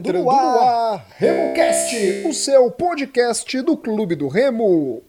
Entrando, no ar, RemoCast, o seu podcast do Clube do Remo.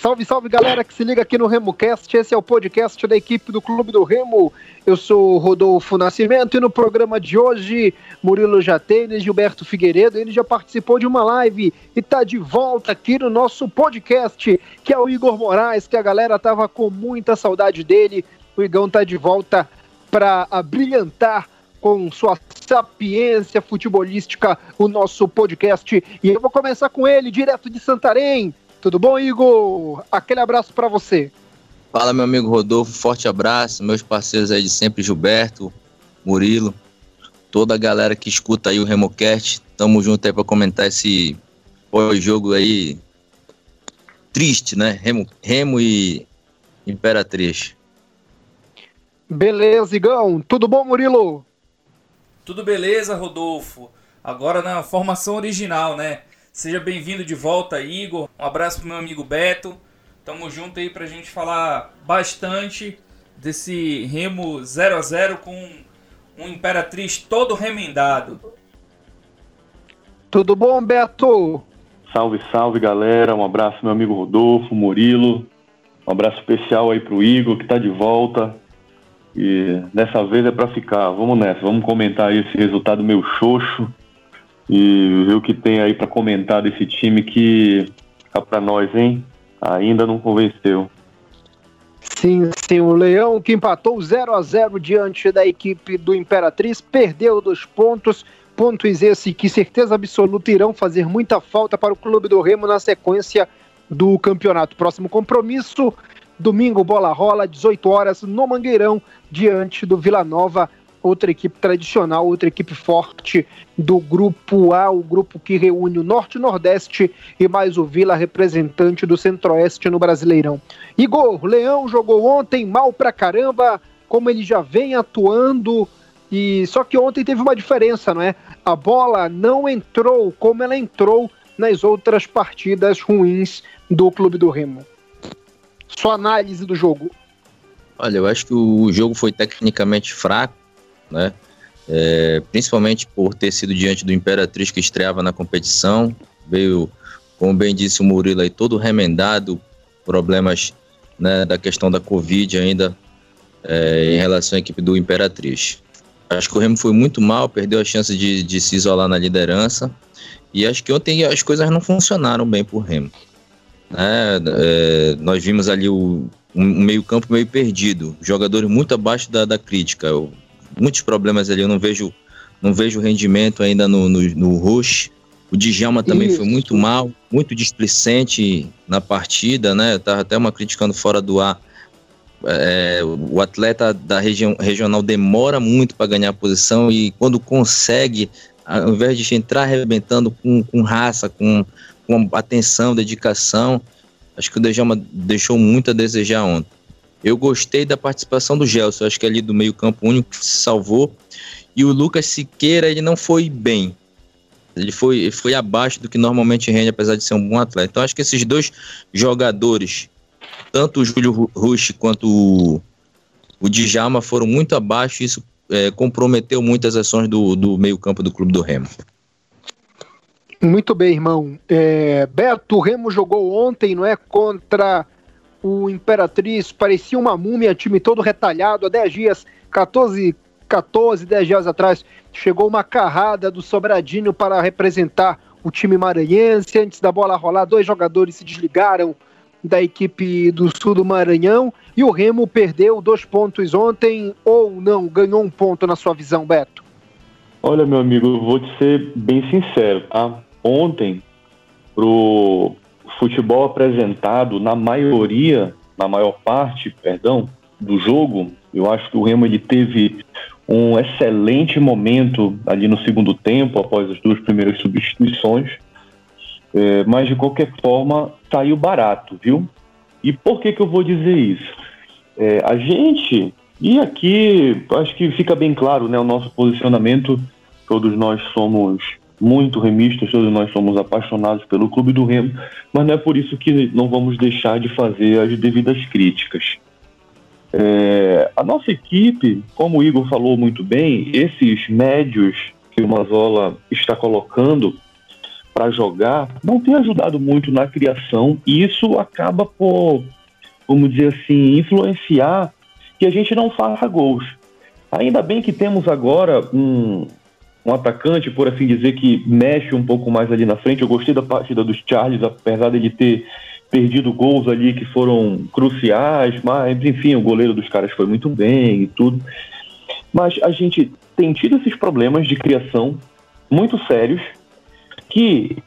Salve, salve galera que se liga aqui no RemoCast. Esse é o podcast da equipe do Clube do Remo. Eu sou o Rodolfo Nascimento e no programa de hoje, Murilo Jatene, Gilberto Figueiredo, ele já participou de uma live e está de volta aqui no nosso podcast, que é o Igor Moraes, que a galera tava com muita saudade dele. O Igão está de volta para abrilhantar com sua sapiência futebolística o nosso podcast. E eu vou começar com ele, direto de Santarém. Tudo bom, Igor? Aquele abraço para você. Fala, meu amigo Rodolfo, forte abraço. Meus parceiros aí de sempre, Gilberto, Murilo, toda a galera que escuta aí o RemoCast. Tamo junto aí para comentar esse pós-jogo aí triste, né? Remo, Remo e Imperatriz. Beleza, Igão. Tudo bom, Murilo? Tudo beleza, Rodolfo. Agora na formação original, né? Seja bem-vindo de volta, Igor. Um abraço pro meu amigo Beto. Tamo junto aí pra gente falar bastante desse Remo 0 a 0 com um Imperatriz todo remendado. Tudo bom, Beto? Salve, salve, galera. Um abraço meu amigo Rodolfo, Murilo. Um abraço especial aí pro Igor que tá de volta. E dessa vez é para ficar. Vamos nessa, vamos comentar esse resultado meu xoxo e ver o que tem aí para comentar desse time que fica para nós, hein? Ainda não convenceu. Sim, sim, o Leão que empatou 0 a 0 diante da equipe do Imperatriz, perdeu dos pontos, pontos esse que certeza absoluta irão fazer muita falta para o Clube do Remo na sequência do campeonato. Próximo compromisso, domingo bola rola, 18 horas no Mangueirão, diante do Vila Nova outra equipe tradicional, outra equipe forte do grupo A, o grupo que reúne o Norte e Nordeste e mais o Vila, representante do Centro-Oeste no Brasileirão. Igor, Leão jogou ontem mal pra caramba, como ele já vem atuando, e só que ontem teve uma diferença, não é? A bola não entrou como ela entrou nas outras partidas ruins do Clube do Remo. Sua análise do jogo. Olha, eu acho que o jogo foi tecnicamente fraco, né? É, principalmente por ter sido diante do Imperatriz que estreava na competição, veio, como bem disse o Murilo aí, todo remendado, problemas né, da questão da Covid ainda é, em relação à equipe do Imperatriz. Acho que o Remo foi muito mal, perdeu a chance de, de se isolar na liderança, e acho que ontem as coisas não funcionaram bem por Remo. Né? É, nós vimos ali o, um meio campo meio perdido, jogadores muito abaixo da, da crítica. O muitos problemas ali. Eu não vejo, não vejo rendimento ainda no, no, no Rush. O Djalma também Isso. foi muito mal, muito displicente na partida, né? Eu tava até uma criticando fora do ar. É, o atleta da região regional demora muito para ganhar a posição e quando consegue, ao invés de entrar arrebentando com, com raça, com, com atenção, dedicação, acho que o Djalma deixou muito a desejar ontem. Eu gostei da participação do Gelson, acho que ali do meio campo único se salvou. E o Lucas Siqueira, ele não foi bem. Ele foi, ele foi abaixo do que normalmente rende, apesar de ser um bom atleta. Então acho que esses dois jogadores, tanto o Júlio Rush quanto o, o Djalma, foram muito abaixo isso é, comprometeu muitas ações do, do meio campo do Clube do Remo. Muito bem, irmão. É, Beto, o Remo jogou ontem, não é? Contra o Imperatriz parecia uma múmia, time todo retalhado. Há 10 dias, 14, 14, 10 dias atrás, chegou uma carrada do Sobradinho para representar o time maranhense. Antes da bola rolar, dois jogadores se desligaram da equipe do sul do Maranhão e o Remo perdeu dois pontos ontem ou não ganhou um ponto na sua visão, Beto? Olha, meu amigo, vou te ser bem sincero, tá? Ontem, pro futebol apresentado na maioria, na maior parte, perdão, do jogo, eu acho que o Remo ele teve um excelente momento ali no segundo tempo, após as duas primeiras substituições. É, mas de qualquer forma saiu barato, viu? E por que que eu vou dizer isso? É, a gente e aqui acho que fica bem claro, né, o nosso posicionamento. Todos nós somos muito remistas, todos nós somos apaixonados pelo Clube do Remo, mas não é por isso que não vamos deixar de fazer as devidas críticas. É, a nossa equipe, como o Igor falou muito bem, esses médios que o Mazola está colocando para jogar não tem ajudado muito na criação e isso acaba por, vamos dizer assim, influenciar que a gente não faça gols. Ainda bem que temos agora um, um atacante, por assim dizer, que mexe um pouco mais ali na frente. Eu gostei da partida dos Charles, apesar dele ter perdido gols ali que foram cruciais, mas enfim, o goleiro dos caras foi muito bem e tudo. Mas a gente tem tido esses problemas de criação muito sérios que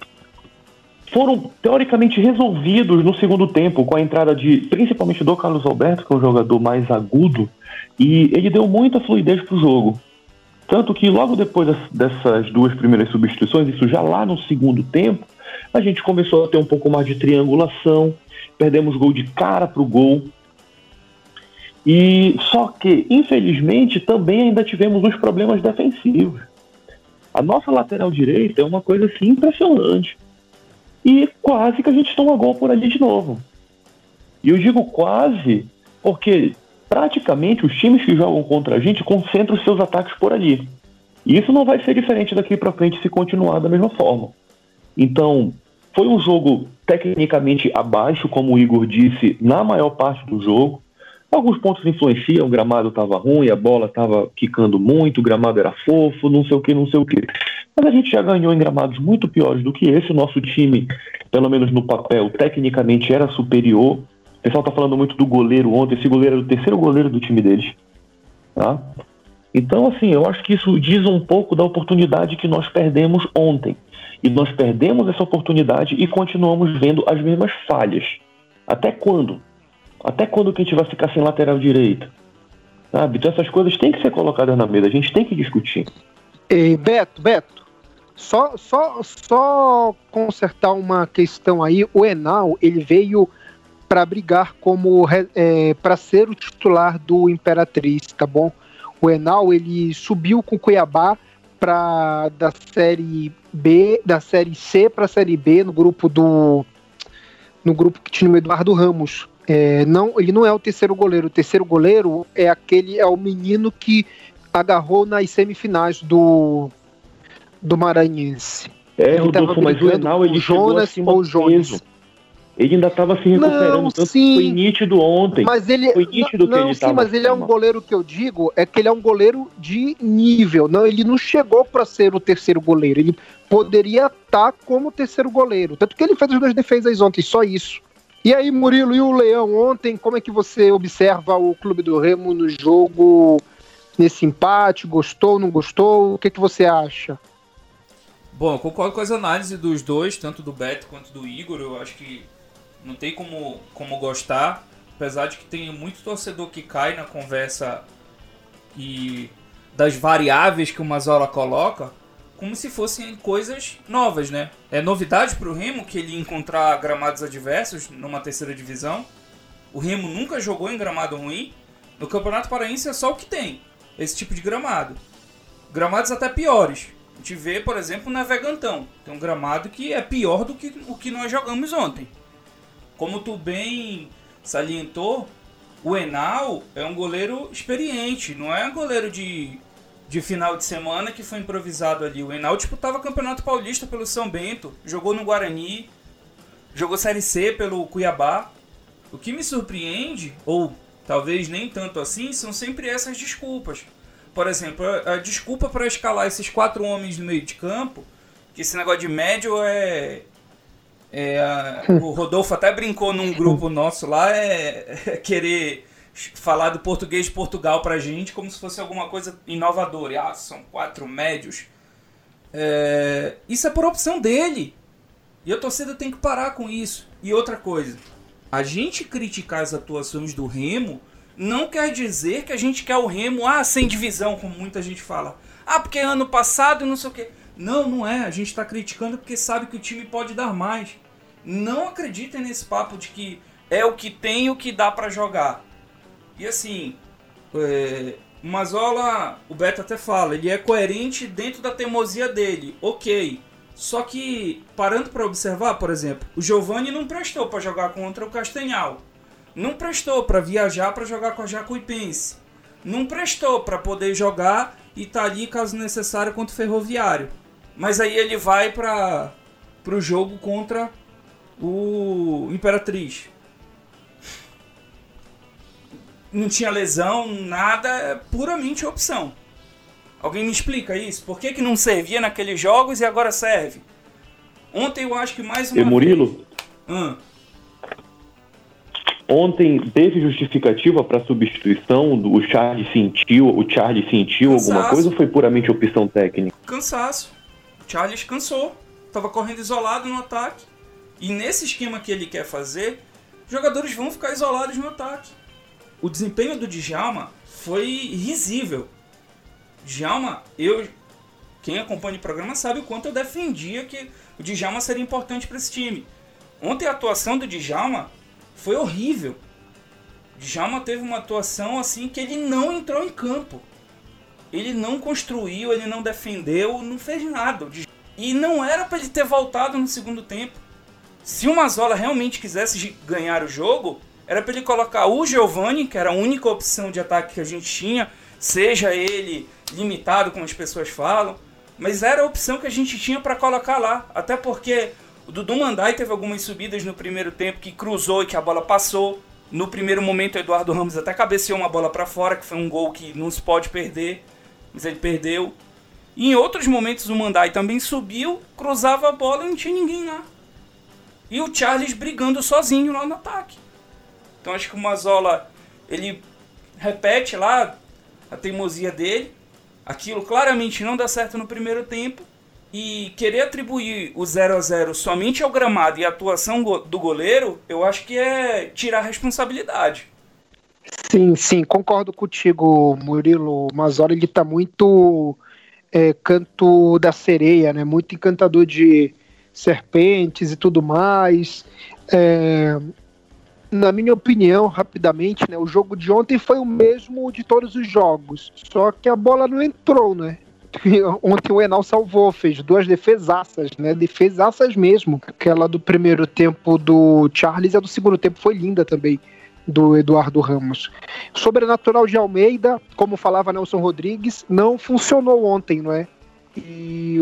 foram teoricamente resolvidos no segundo tempo com a entrada de principalmente do Carlos Alberto, que é um jogador mais agudo, e ele deu muita fluidez para o jogo. Tanto que logo depois dessas duas primeiras substituições, isso já lá no segundo tempo, a gente começou a ter um pouco mais de triangulação, perdemos gol de cara para o gol. E só que, infelizmente, também ainda tivemos uns problemas defensivos. A nossa lateral direita é uma coisa assim impressionante. E quase que a gente toma gol por ali de novo. E eu digo quase porque praticamente os times que jogam contra a gente concentram seus ataques por ali. E isso não vai ser diferente daqui para frente se continuar da mesma forma. Então, foi um jogo tecnicamente abaixo, como o Igor disse, na maior parte do jogo. Alguns pontos influenciam, o gramado estava ruim, a bola estava quicando muito, o gramado era fofo, não sei o que, não sei o que. Mas a gente já ganhou em gramados muito piores do que esse. O nosso time, pelo menos no papel, tecnicamente era superior. O pessoal está falando muito do goleiro ontem. Esse goleiro era o terceiro goleiro do time deles. Tá? Então, assim, eu acho que isso diz um pouco da oportunidade que nós perdemos ontem. E nós perdemos essa oportunidade e continuamos vendo as mesmas falhas. Até quando? Até quando que a gente vai ficar sem lateral direito? Sabe? Então essas coisas têm que ser colocadas na mesa, a gente tem que discutir. Ei, Beto, Beto, só, só, só consertar uma questão aí. O Enal, ele veio para brigar como é, para ser o titular do Imperatriz, tá bom? O Enal ele subiu com o Cuiabá para da série B, da série C para a série B no grupo do no grupo que tinha o Eduardo Ramos. É, não, ele não é o terceiro goleiro. O terceiro goleiro é aquele é o menino que agarrou nas semifinais do do Maranhense. É, Rodolfo, mas o Enal ele Jonas ou o Jones. Ele ainda estava se recuperando, não, tanto sim, foi nítido ontem. Mas ele, foi nítido não, que ele sim, mas ele é um goleiro que eu digo, é que ele é um goleiro de nível. Não, ele não chegou para ser o terceiro goleiro. Ele poderia estar tá como terceiro goleiro. Tanto que ele fez as duas defesas ontem, só isso. E aí, Murilo, e o Leão ontem, como é que você observa o Clube do Remo no jogo, nesse empate? Gostou, não gostou? O que, que você acha? Bom, eu concordo com as análises dos dois, tanto do Beto quanto do Igor. Eu acho que não tem como, como gostar, apesar de que tem muito torcedor que cai na conversa e das variáveis que o Mazola coloca, como se fossem coisas novas, né? É novidade para o Remo que ele encontrar gramados adversos numa terceira divisão. O Remo nunca jogou em gramado ruim. No Campeonato Paraense é só o que tem, esse tipo de gramado. Gramados até piores. A gente vê, por exemplo, na Vegantão. Tem um gramado que é pior do que o que nós jogamos ontem. Como tu bem salientou, o Enal é um goleiro experiente, não é um goleiro de, de final de semana que foi improvisado ali. O Enal disputava tipo, Campeonato Paulista pelo São Bento, jogou no Guarani, jogou Série C pelo Cuiabá. O que me surpreende, ou talvez nem tanto assim, são sempre essas desculpas. Por exemplo, a, a desculpa para escalar esses quatro homens no meio de campo, que esse negócio de médio é, é, o Rodolfo até brincou num grupo nosso lá, é, é, querer falar do português de Portugal pra gente como se fosse alguma coisa inovadora. Ah, são quatro médios. É, isso é por opção dele. E a torcida tem que parar com isso. E outra coisa, a gente criticar as atuações do Remo não quer dizer que a gente quer o Remo ah, sem divisão, como muita gente fala. Ah, porque é ano passado e não sei o quê. Não, não é. A gente está criticando porque sabe que o time pode dar mais. Não acreditem nesse papo de que é o que tem o que dá para jogar. E assim, é, o Mazola, o Beto até fala, ele é coerente dentro da teimosia dele. Ok. Só que, parando para observar, por exemplo, o Giovani não prestou para jogar contra o Castanhal. Não prestou para viajar para jogar com a Jacuipense. Não prestou para poder jogar e tá ali caso necessário contra o Ferroviário. Mas aí ele vai para o jogo contra o Imperatriz. Não tinha lesão, nada, é puramente opção. Alguém me explica isso? Por que, que não servia naqueles jogos e agora serve? Ontem eu acho que mais uma e Murilo? Hum. Ontem teve justificativa para substituição? O Charlie sentiu, o Charlie sentiu Cansaço. alguma coisa ou foi puramente opção técnica? Cansaço. O Charles cansou. Tava correndo isolado no ataque. E nesse esquema que ele quer fazer, jogadores vão ficar isolados no ataque. O desempenho do Djalma foi risível. Djalma, eu quem acompanha o programa sabe o quanto eu defendia que o Djalma seria importante para esse time. Ontem a atuação do Djalma foi horrível. O Djalma teve uma atuação assim que ele não entrou em campo. Ele não construiu, ele não defendeu, não fez nada. E não era para ele ter voltado no segundo tempo. Se o Mazola realmente quisesse ganhar o jogo, era para ele colocar o Giovani, que era a única opção de ataque que a gente tinha, seja ele limitado, como as pessoas falam, mas era a opção que a gente tinha para colocar lá. Até porque o Dudu Mandai teve algumas subidas no primeiro tempo que cruzou e que a bola passou. No primeiro momento, o Eduardo Ramos até cabeceou uma bola para fora, que foi um gol que não se pode perder, mas ele perdeu. E em outros momentos, o Mandai também subiu, cruzava a bola e não tinha ninguém lá. E o Charles brigando sozinho lá no ataque. Então acho que o Mazola ele repete lá a teimosia dele, aquilo claramente não dá certo no primeiro tempo e querer atribuir o 0 a 0 somente ao gramado e à atuação do goleiro, eu acho que é tirar responsabilidade. Sim, sim, concordo contigo, Murilo. Mazola ele tá muito é, canto da sereia, né? Muito encantador de serpentes e tudo mais. É, na minha opinião, rapidamente, né, o jogo de ontem foi o mesmo de todos os jogos, só que a bola não entrou, né? Ontem o Enal salvou, fez duas defesaças, né? Defesaças mesmo. Aquela do primeiro tempo do Charles e a do segundo tempo foi linda também, do Eduardo Ramos. Sobrenatural de Almeida, como falava Nelson Rodrigues, não funcionou ontem, não é? E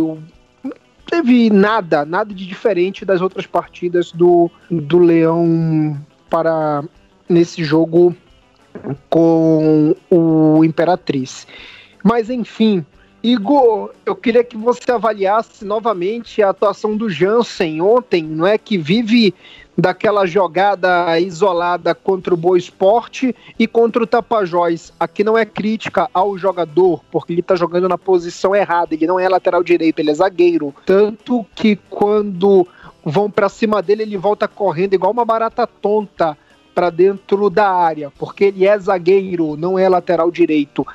teve nada, nada de diferente das outras partidas do, do Leão para nesse jogo com o Imperatriz. Mas enfim, Igor, eu queria que você avaliasse novamente a atuação do Jansen ontem, não é que vive daquela jogada isolada contra o Boa Esporte e contra o Tapajós. Aqui não é crítica ao jogador, porque ele está jogando na posição errada, ele não é lateral direito, ele é zagueiro. Tanto que quando vão para cima dele, ele volta correndo igual uma barata tonta para dentro da área, porque ele é zagueiro, não é lateral direito.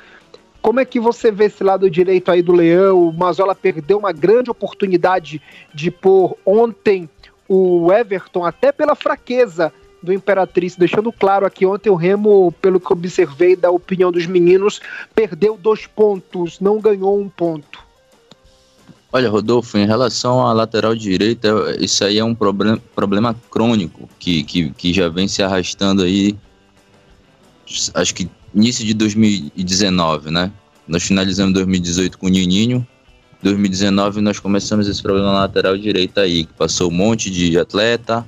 Como é que você vê esse lado direito aí do Leão? O Mazola perdeu uma grande oportunidade de pôr ontem o Everton, até pela fraqueza do Imperatriz, deixando claro aqui ontem o Remo, pelo que observei da opinião dos meninos, perdeu dois pontos, não ganhou um ponto. Olha, Rodolfo, em relação à lateral direita, isso aí é um problem, problema crônico que, que, que já vem se arrastando aí, acho que início de 2019, né? Nós finalizamos 2018 com o Nininho, 2019 nós começamos esse problema na lateral direita aí, que passou um monte de atleta,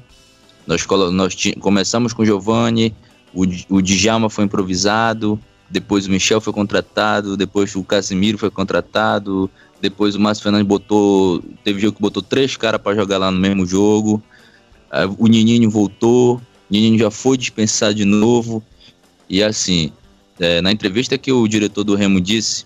nós, nós começamos com o Giovanni, o, o Djalma foi improvisado, depois o Michel foi contratado, depois o Casimiro foi contratado, depois o Márcio Fernandes botou. Teve jogo que botou três caras para jogar lá no mesmo jogo. O Nininho voltou. O Nininho já foi dispensado de novo. E assim, é, na entrevista que o diretor do Remo disse,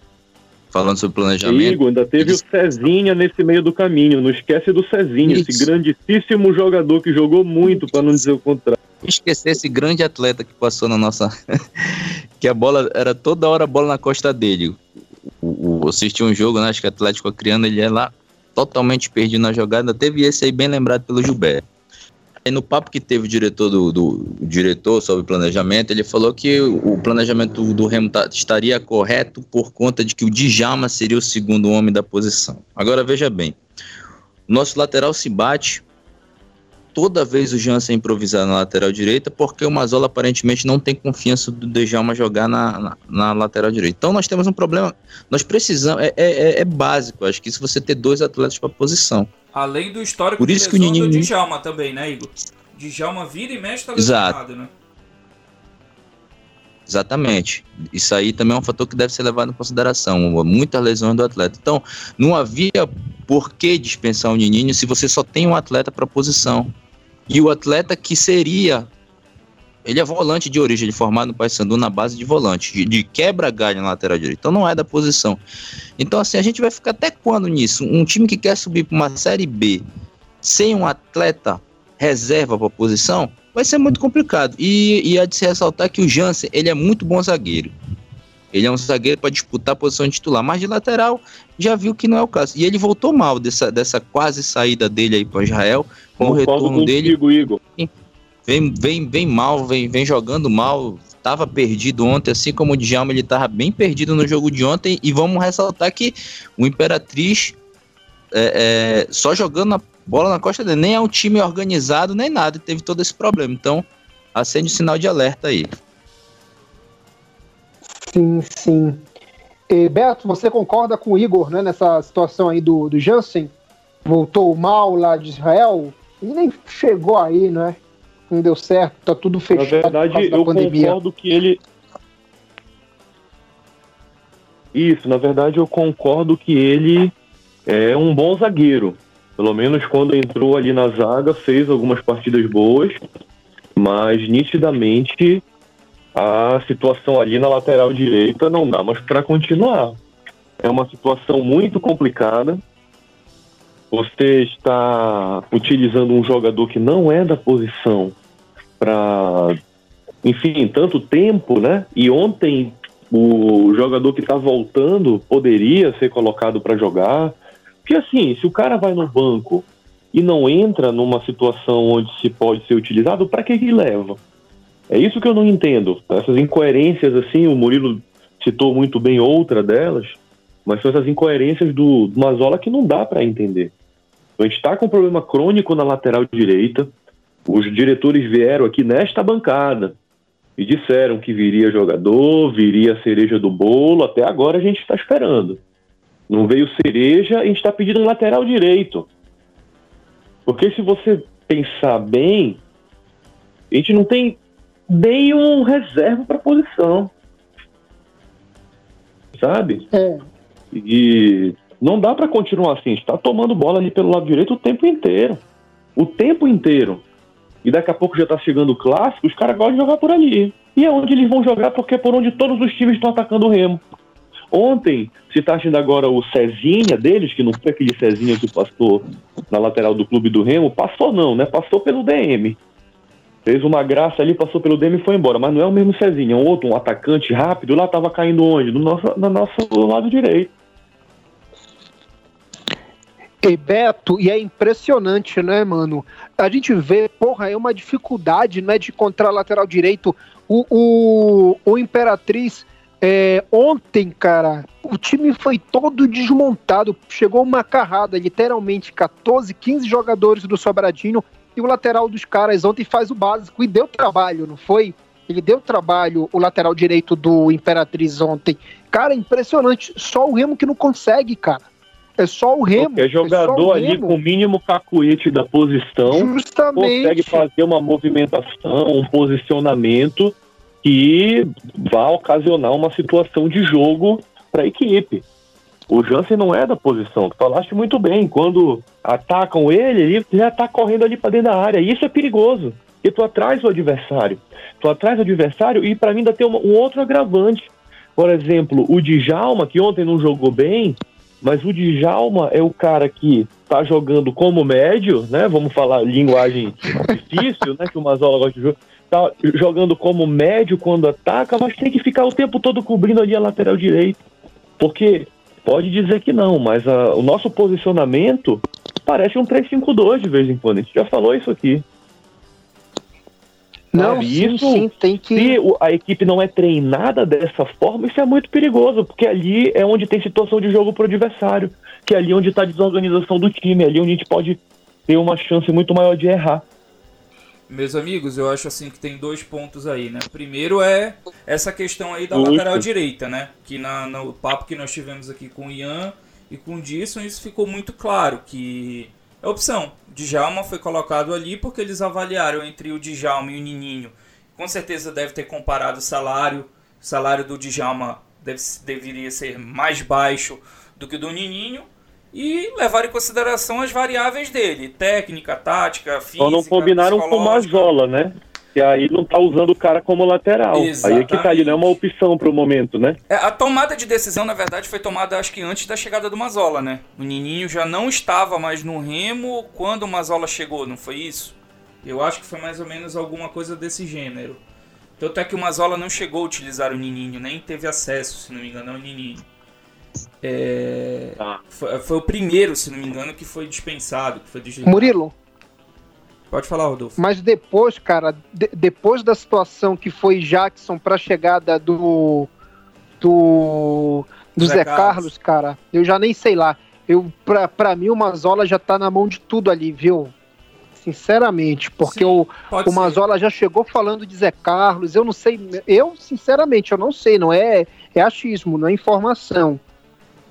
falando sobre planejamento. Igor, ainda teve disse... o Cezinha nesse meio do caminho. Não esquece do Cezinha, Isso. esse grandíssimo jogador que jogou muito, para não dizer o contrário. Esquecer esse grande atleta que passou na nossa. que a bola era toda hora a bola na costa dele o, o, assisti um jogo, né, acho que Atlético Acreano, ele é lá totalmente perdido na jogada. Teve esse aí bem lembrado pelo Gilberto. No papo que teve o diretor do, do o diretor sobre planejamento, ele falou que o planejamento do, do Remo tá, estaria correto por conta de que o Djalma seria o segundo homem da posição. Agora veja bem, nosso lateral se bate toda vez o Jansen improvisar na lateral direita, porque o Mazola aparentemente não tem confiança do Djalma jogar na, na, na, lateral direita. Então nós temos um problema, nós precisamos, é, é, é, é básico, acho que se você ter dois atletas para posição. Além do histórico Por isso que o Nininho... do Djalma também, né, Igor? Djalma vira e mexe tá lesionado, né? Exatamente. Isso aí também é um fator que deve ser levado em consideração. Muitas lesões do atleta. Então, não havia por que dispensar o Nininho se você só tem um atleta para posição. E o atleta que seria. Ele é volante de origem, ele formado no Paysandu na base de volante, de, de quebra-galho na lateral direita. Então não é da posição. Então, assim, a gente vai ficar até quando nisso? Um time que quer subir para uma Série B sem um atleta reserva para posição, vai ser muito complicado. E, e há de se ressaltar que o Jansen, ele é muito bom zagueiro. Ele é um zagueiro para disputar a posição de titular, mas de lateral já viu que não é o caso. E ele voltou mal dessa, dessa quase saída dele aí para Israel, com o retorno dele. Igor. Vem, vem, vem mal, vem, vem jogando mal. Tava perdido ontem, assim como o Djalma, ele tava bem perdido no jogo de ontem. E vamos ressaltar que o Imperatriz é, é, só jogando na bola na costa dele. Nem é um time organizado, nem nada. Teve todo esse problema. Então, acende o sinal de alerta aí. Sim, sim. E, Beto, você concorda com o Igor né, nessa situação aí do, do Jansen? Voltou mal lá de Israel? Ele nem chegou aí, né? Não deu certo, tá tudo fechado. Na verdade, eu pandemia. concordo que ele. Isso, na verdade, eu concordo que ele é um bom zagueiro. Pelo menos quando entrou ali na zaga, fez algumas partidas boas, mas nitidamente a situação ali na lateral direita não dá mais para continuar. É uma situação muito complicada. Você está utilizando um jogador que não é da posição para, enfim, tanto tempo, né? E ontem o jogador que está voltando poderia ser colocado para jogar. Porque assim, se o cara vai no banco e não entra numa situação onde se pode ser utilizado, para que que leva? É isso que eu não entendo. Essas incoerências, assim, o Murilo citou muito bem outra delas, mas são essas incoerências do, do Mazola que não dá para entender. A gente está com um problema crônico na lateral direita. Os diretores vieram aqui nesta bancada e disseram que viria jogador, viria a cereja do bolo. Até agora a gente está esperando. Não veio cereja, a gente está pedindo um lateral direito. Porque se você pensar bem, a gente não tem nenhum reserva para posição. Sabe? É. E não dá para continuar assim. está tomando bola ali pelo lado direito o tempo inteiro. O tempo inteiro. E daqui a pouco já está chegando o clássico, os caras gostam de jogar por ali. E é onde eles vão jogar, porque é por onde todos os times estão atacando o Remo. Ontem, se está achando agora o Cezinha deles, que não foi aquele Cezinha que passou na lateral do clube do Remo, passou não, né? Passou pelo DM. Fez uma graça ali, passou pelo DM e foi embora. Mas não é o mesmo Cezinha, é um outro, um atacante rápido, lá estava caindo onde? No nosso, no nosso lado direito. E Beto, e é impressionante, né, mano? A gente vê, porra, é uma dificuldade, né, de encontrar lateral direito. O, o, o Imperatriz é, ontem, cara, o time foi todo desmontado. Chegou uma carrada, literalmente 14, 15 jogadores do Sobradinho e o lateral dos caras ontem faz o básico e deu trabalho, não foi? Ele deu trabalho, o lateral direito do Imperatriz ontem. Cara, impressionante. Só o Remo que não consegue, cara. É só o Remo. É jogador é ali com o mínimo cacuete da posição Justamente. consegue fazer uma movimentação, um posicionamento que vai ocasionar uma situação de jogo para a equipe. O Jansen não é da posição. Tu falaste muito bem. Quando atacam ele, ele já está correndo ali para dentro da área. E isso é perigoso. E tu atrás o adversário. Tu atrás o adversário e para mim ainda tem um outro agravante. Por exemplo, o Djalma, que ontem não jogou bem, mas o Djalma é o cara que está jogando como médio, né? Vamos falar linguagem difícil, né? Que o Mazola gosta de jogar tá jogando como médio quando ataca, mas tem que ficar o tempo todo cobrindo ali a lateral direita. Porque pode dizer que não, mas a, o nosso posicionamento parece um 3-5-2 de vez em quando. A gente já falou isso aqui. Não, sim, isso, sim, tem que. Se a equipe não é treinada dessa forma, isso é muito perigoso, porque ali é onde tem situação de jogo para o adversário, que é ali onde está a desorganização do time, é ali onde a gente pode ter uma chance muito maior de errar. Meus amigos, eu acho assim que tem dois pontos aí, né? Primeiro é essa questão aí da lateral direita, né? Que na, no papo que nós tivemos aqui com o Ian e com o Disson, isso ficou muito claro, que é opção. Djalma foi colocado ali porque eles avaliaram entre o Djalma e o Nininho. Com certeza deve ter comparado o salário. O salário do Djalma deve, deveria ser mais baixo do que o do Nininho e levar em consideração as variáveis dele, técnica, tática, física. Só não combinaram com o Mazola, né? Que aí não tá usando o cara como lateral. Exatamente. Aí é que tá ali, não é uma opção pro momento, né? É, a tomada de decisão, na verdade, foi tomada acho que antes da chegada do Mazola, né? O Nininho já não estava mais no Remo quando o Mazola chegou, não foi isso? Eu acho que foi mais ou menos alguma coisa desse gênero. Tanto é que o Mazola não chegou a utilizar o Nininho, nem teve acesso, se não me engano, ao Nininho. É, ah. foi, foi, o primeiro, se não me engano, que foi dispensado, que foi desligado. Murilo. Pode falar, Rodolfo. Mas depois, cara, de, depois da situação que foi Jackson para a chegada do do, do Zé, Zé Carlos. Carlos. cara, eu já nem sei lá. Eu pra, pra mim o Mazola já tá na mão de tudo ali, viu? Sinceramente, porque Sim, o, o Mazola já chegou falando de Zé Carlos, eu não sei, eu sinceramente, eu não sei, não é, é achismo, não é informação.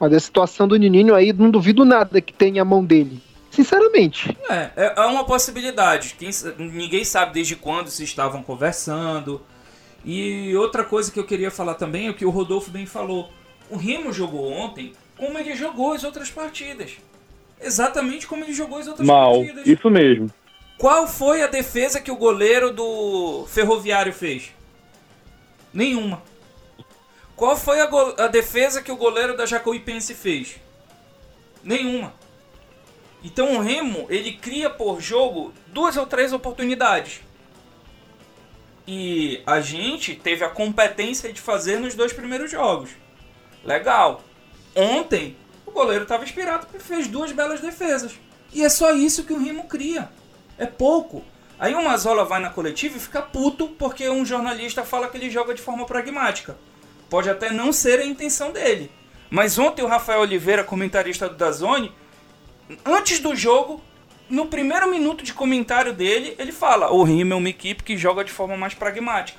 Mas a situação do Nininho aí, não duvido nada que tenha a mão dele. Sinceramente. É, é, é uma possibilidade. Quem, ninguém sabe desde quando se estavam conversando. E outra coisa que eu queria falar também é o que o Rodolfo bem falou. O Remo jogou ontem como ele jogou as outras partidas. Exatamente como ele jogou as outras Mal, partidas. Isso mesmo. Qual foi a defesa que o goleiro do Ferroviário fez? Nenhuma. Qual foi a, a defesa que o goleiro da Jacuipense fez? Nenhuma. Então o Remo, ele cria por jogo duas ou três oportunidades. E a gente teve a competência de fazer nos dois primeiros jogos. Legal. Ontem, o goleiro estava inspirado e fez duas belas defesas. E é só isso que o Remo cria. É pouco. Aí o Mazola vai na coletiva e fica puto porque um jornalista fala que ele joga de forma pragmática. Pode até não ser a intenção dele. Mas ontem o Rafael Oliveira, comentarista do Dazone, antes do jogo, no primeiro minuto de comentário dele, ele fala: o Rima é uma equipe que joga de forma mais pragmática.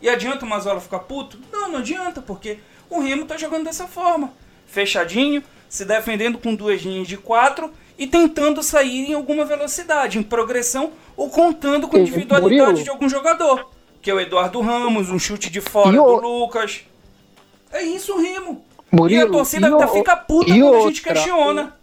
E adianta o Mazola ficar puto? Não, não adianta, porque o Remo tá jogando dessa forma. Fechadinho, se defendendo com duas linhas de quatro e tentando sair em alguma velocidade, em progressão ou contando com a individualidade de algum jogador. Que é o Eduardo Ramos, um chute de fora do Lucas. É isso, Rimo. Murilo, e a torcida e o, fica puta quando outra, a gente questiona.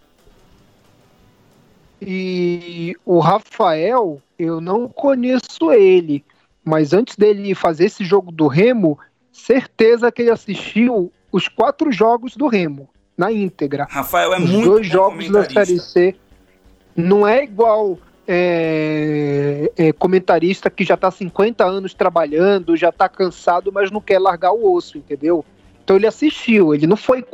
E o Rafael, eu não conheço ele, mas antes dele fazer esse jogo do Remo, certeza que ele assistiu os quatro jogos do Remo na íntegra. Rafael é os muito dois jogos da Série C. Não é igual é, é, comentarista que já está 50 anos trabalhando, já está cansado, mas não quer largar o osso, entendeu? Então ele assistiu, ele não foi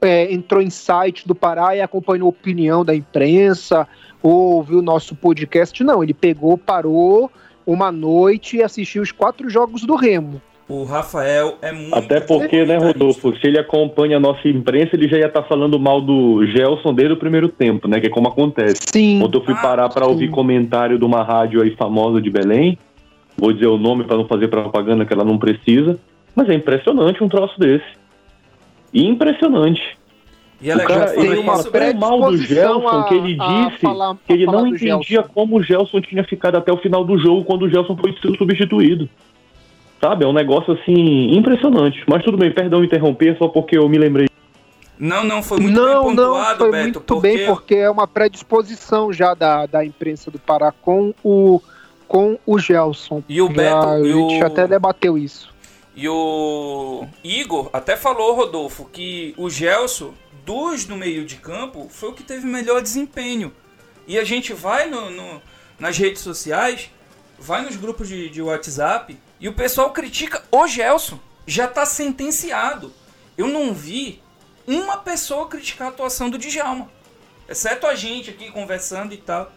é, entrou em site do Pará e acompanhou a opinião da imprensa, ou ouviu o nosso podcast, não. Ele pegou, parou uma noite e assistiu os quatro jogos do Remo. O Rafael é muito. Até porque, né, Rodolfo, se ele acompanha a nossa imprensa, ele já ia estar tá falando mal do Gelson desde o primeiro tempo, né? Que é como acontece. Sim. Quando eu fui ah, parar para ouvir comentário de uma rádio aí famosa de Belém, vou dizer o nome para não fazer propaganda que ela não precisa. Mas é impressionante um troço desse. Impressionante. E é o cara, ele fala tão mal do Gelson a, que ele disse falar, que ele não entendia Gelson. como o Gelson tinha ficado até o final do jogo quando o Gelson foi substituído. Sabe? É um negócio assim impressionante. Mas tudo bem, perdão interromper, só porque eu me lembrei. Não, não, foi muito não, bem pontuado, não, foi Beto. Muito porque... bem, porque é uma predisposição já da, da imprensa do Pará com o, com o Gelson. E o já, Beto. A gente o... até debateu isso. E o Igor até falou, Rodolfo, que o Gelson, dos no meio de campo, foi o que teve melhor desempenho. E a gente vai no, no nas redes sociais, vai nos grupos de, de WhatsApp, e o pessoal critica o Gelson. Já está sentenciado. Eu não vi uma pessoa criticar a atuação do Djalma. Exceto a gente aqui conversando e tal.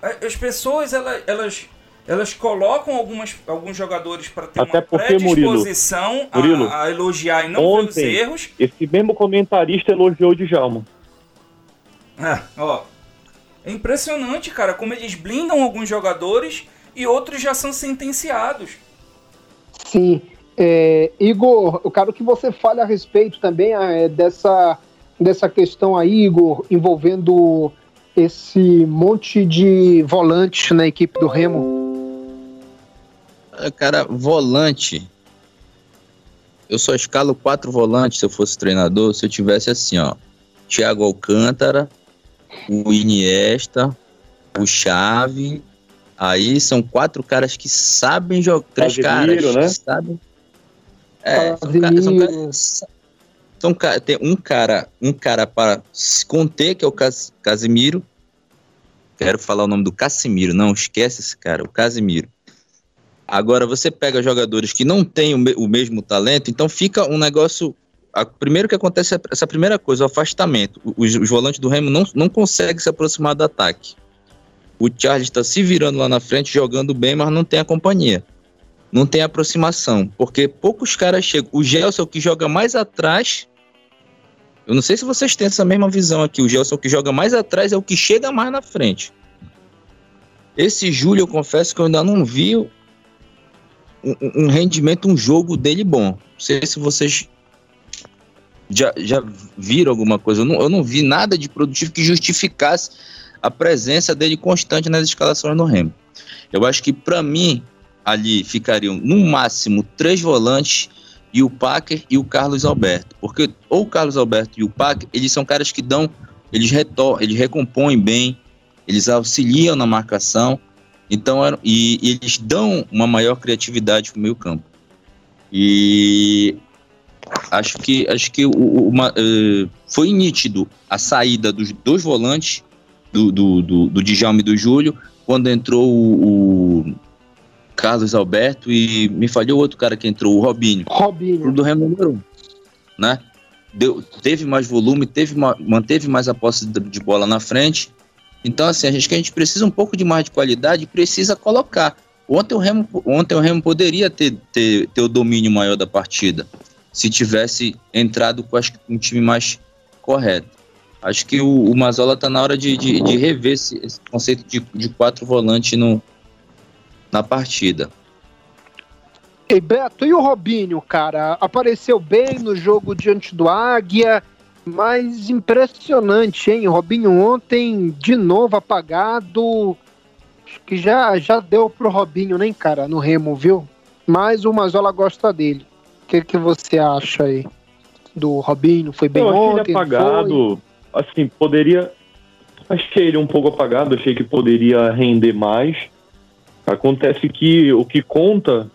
As pessoas, elas, elas elas colocam algumas, alguns jogadores para ter Até uma porque, predisposição Murilo, Murilo, a, a, elogiar e não ontem, ver os erros. Esse mesmo comentarista elogiou o Djalma. É, ó. É impressionante, cara, como eles blindam alguns jogadores e outros já são sentenciados. Sim. É, Igor, eu quero que você fale a respeito também é, dessa, dessa questão aí, Igor, envolvendo esse monte de volantes na equipe do Remo. Cara, volante. Eu só escalo quatro volantes se eu fosse treinador, se eu tivesse assim, ó. Thiago Alcântara, o Iniesta, o Chave. Aí são quatro caras que sabem jogar. Três caras né? que sabem. É, são, caras, são, tem um cara, um cara para se conter, que é o Cas, Casimiro. Quero falar o nome do Casimiro, não esquece esse cara, o Casimiro. Agora você pega jogadores que não têm o, me, o mesmo talento, então fica um negócio a, primeiro que acontece é essa primeira coisa, o afastamento. Os, os volantes do Remo não, não conseguem se aproximar do ataque. O Charles está se virando lá na frente, jogando bem, mas não tem a companhia. Não tem aproximação, porque poucos caras chegam. O Gelson, que joga mais atrás. Eu não sei se vocês têm essa mesma visão aqui. O Gelson, que joga mais atrás, é o que chega mais na frente. Esse Júlio, eu confesso que eu ainda não vi um, um rendimento, um jogo dele bom. Não sei se vocês já, já viram alguma coisa? Eu não, eu não vi nada de produtivo que justificasse a presença dele constante nas escalações no Remo. Eu acho que, para mim, ali ficariam no máximo três volantes e o Packer e o Carlos Alberto. Porque ou o Carlos Alberto e o Packer, eles são caras que dão, eles retornam, eles recompõem bem, eles auxiliam na marcação, então e, e eles dão uma maior criatividade para o meio campo. E acho que acho que uma, uh, foi nítido a saída dos dois volantes do, do, do, do Djalma e do Júlio quando entrou o, o, Carlos Alberto e me falhou outro cara que entrou, o Robinho. Robinho. Do Remo número né? Deu, teve mais volume, teve manteve mais a posse de bola na frente. Então, assim, a gente que a gente precisa um pouco de mais de qualidade, precisa colocar. Ontem o Remo, ontem o Remo poderia ter, ter, ter o domínio maior da partida se tivesse entrado com acho, um time mais correto. Acho que o, o Mazola está na hora de, de, de rever esse, esse, conceito de, de quatro volantes no, na partida. E Beto, e o Robinho, cara? Apareceu bem no jogo diante do Águia, mas impressionante, hein? O Robinho ontem, de novo apagado. Acho que já, já deu pro Robinho, nem, cara, no Remo, viu? Mas o Mazola gosta dele que, que você acha aí do Robinho? Foi bem eu ontem? Ele apagado, foi? assim, poderia. Achei ele um pouco apagado, achei que poderia render mais. Acontece que o que conta,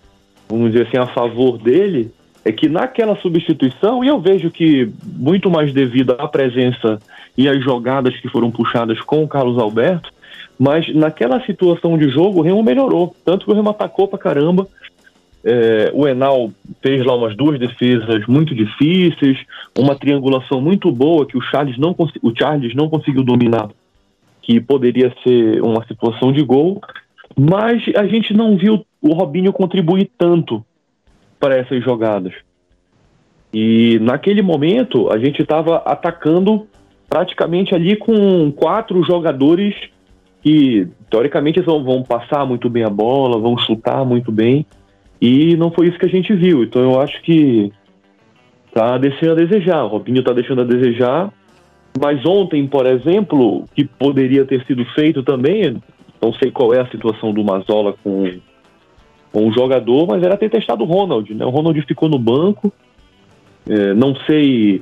vamos dizer assim, a favor dele, é que naquela substituição, e eu vejo que muito mais devido à presença e às jogadas que foram puxadas com o Carlos Alberto, mas naquela situação de jogo o Remo melhorou. Tanto que o Remo atacou pra caramba, é, o Enal fez lá umas duas defesas muito difíceis, uma triangulação muito boa que o Charles não, o Charles não conseguiu dominar, que poderia ser uma situação de gol, mas a gente não viu o Robinho contribuir tanto para essas jogadas. E naquele momento a gente estava atacando praticamente ali com quatro jogadores que teoricamente vão, vão passar muito bem a bola, vão chutar muito bem. E não foi isso que a gente viu. Então eu acho que tá deixando a desejar. O Robinho tá deixando a desejar. Mas ontem, por exemplo, que poderia ter sido feito também, não sei qual é a situação do Mazola com, com o jogador, mas era ter testado o Ronald. Né? O Ronald ficou no banco. É, não sei.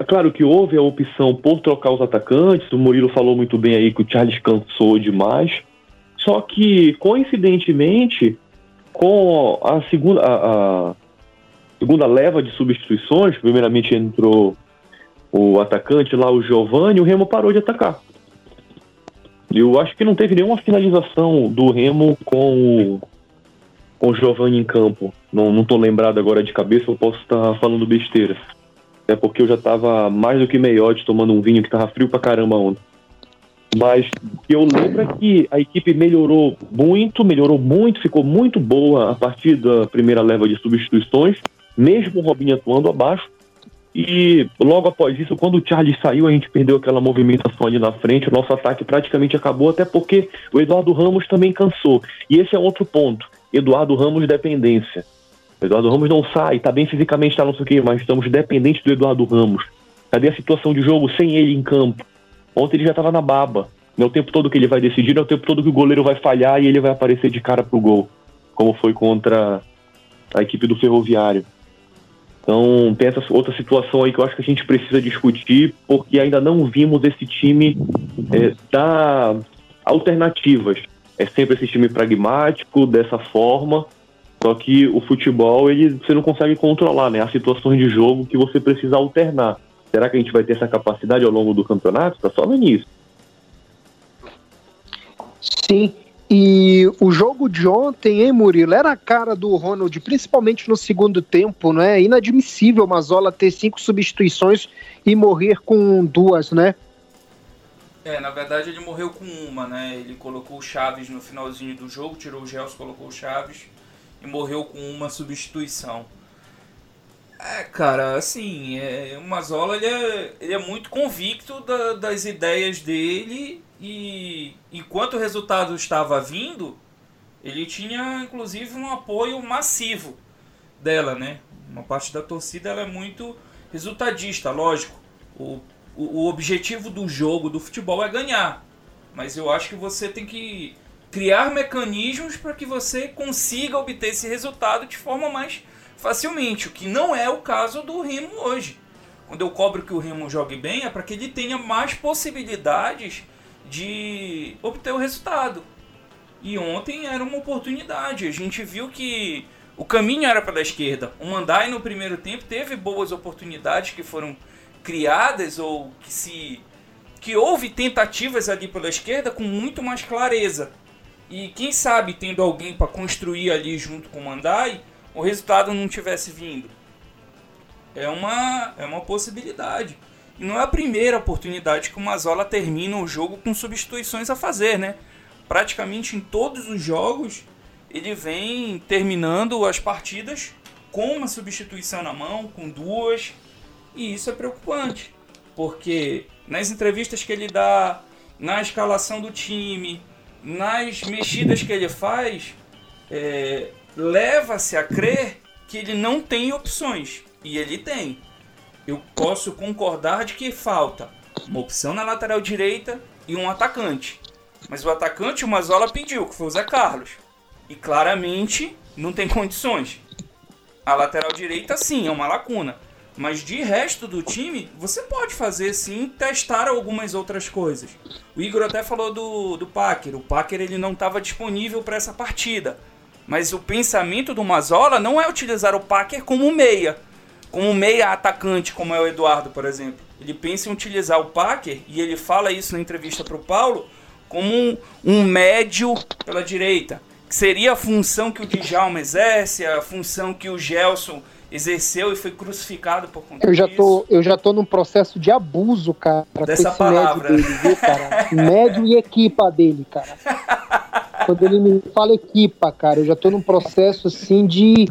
É claro que houve a opção por trocar os atacantes. O Murilo falou muito bem aí que o Charles cansou demais. Só que, coincidentemente, com a segunda, a, a segunda leva de substituições, primeiramente entrou o atacante lá, o Giovanni, o Remo parou de atacar. Eu acho que não teve nenhuma finalização do Remo com o, com o Giovanni em campo. Não, não tô lembrado agora de cabeça, eu posso estar falando besteira. É porque eu já estava mais do que meiote tomando um vinho que tava frio pra caramba ontem. Mas eu lembro é que a equipe melhorou muito, melhorou muito, ficou muito boa a partir da primeira leva de substituições, mesmo o Robinho atuando abaixo. E logo após isso, quando o Charles saiu, a gente perdeu aquela movimentação ali na frente, o nosso ataque praticamente acabou, até porque o Eduardo Ramos também cansou. E esse é outro ponto. Eduardo Ramos dependência. O Eduardo Ramos não sai, tá bem fisicamente, tá não sei o quê, mas estamos dependentes do Eduardo Ramos. Cadê a situação de jogo sem ele em campo? Ontem ele já estava na baba. Não é o tempo todo que ele vai decidir, não é o tempo todo que o goleiro vai falhar e ele vai aparecer de cara pro gol, como foi contra a equipe do Ferroviário. Então tem essa outra situação aí que eu acho que a gente precisa discutir, porque ainda não vimos esse time é, dar alternativas. É sempre esse time pragmático, dessa forma, só que o futebol ele, você não consegue controlar, né? Há situações de jogo que você precisa alternar. Será que a gente vai ter essa capacidade ao longo do campeonato? Está só no início. Sim, e o jogo de ontem, hein, Murilo? Era a cara do Ronald, principalmente no segundo tempo, não é? Inadmissível o Mazola ter cinco substituições e morrer com duas, né? É, na verdade ele morreu com uma, né? Ele colocou o Chaves no finalzinho do jogo, tirou o Gels, colocou o Chaves e morreu com uma substituição. É, cara, assim, é, o Mazola ele é, ele é muito convicto da, das ideias dele e enquanto o resultado estava vindo, ele tinha inclusive um apoio massivo dela, né? Uma parte da torcida ela é muito resultadista, lógico. O, o, o objetivo do jogo, do futebol é ganhar. Mas eu acho que você tem que criar mecanismos para que você consiga obter esse resultado de forma mais facilmente, o que não é o caso do Remo hoje. Quando eu cobro que o Remo jogue bem, é para que ele tenha mais possibilidades de obter o resultado. E ontem era uma oportunidade. A gente viu que o caminho era pela esquerda. O Mandai no primeiro tempo teve boas oportunidades que foram criadas ou que se que houve tentativas ali pela esquerda com muito mais clareza. E quem sabe tendo alguém para construir ali junto com o Mandai, o resultado não tivesse vindo. É uma é uma possibilidade. E não é a primeira oportunidade que o Mazola termina o jogo com substituições a fazer, né? Praticamente em todos os jogos ele vem terminando as partidas com uma substituição na mão, com duas, e isso é preocupante, porque nas entrevistas que ele dá, na escalação do time, nas mexidas que ele faz, é, leva-se a crer que ele não tem opções, e ele tem eu posso concordar de que falta uma opção na lateral direita e um atacante. Mas o atacante o Mazola pediu, que foi o Zé Carlos. E claramente não tem condições. A lateral direita sim, é uma lacuna. Mas de resto do time, você pode fazer sim, testar algumas outras coisas. O Igor até falou do, do Packer. O Packer ele não estava disponível para essa partida. Mas o pensamento do Mazola não é utilizar o Packer como meia como meia atacante, como é o Eduardo, por exemplo. Ele pensa em utilizar o Packer, e ele fala isso na entrevista para o Paulo, como um, um, médio pela direita. Que seria a função que o Djalma exerce, a função que o Gelson exerceu e foi crucificado por conta eu já disso. Tô, eu já tô num processo de abuso, cara, Dessa palavra. médio dele, viu, cara? médio e equipa dele, cara. Quando ele me fala equipa, cara, eu já tô num processo assim de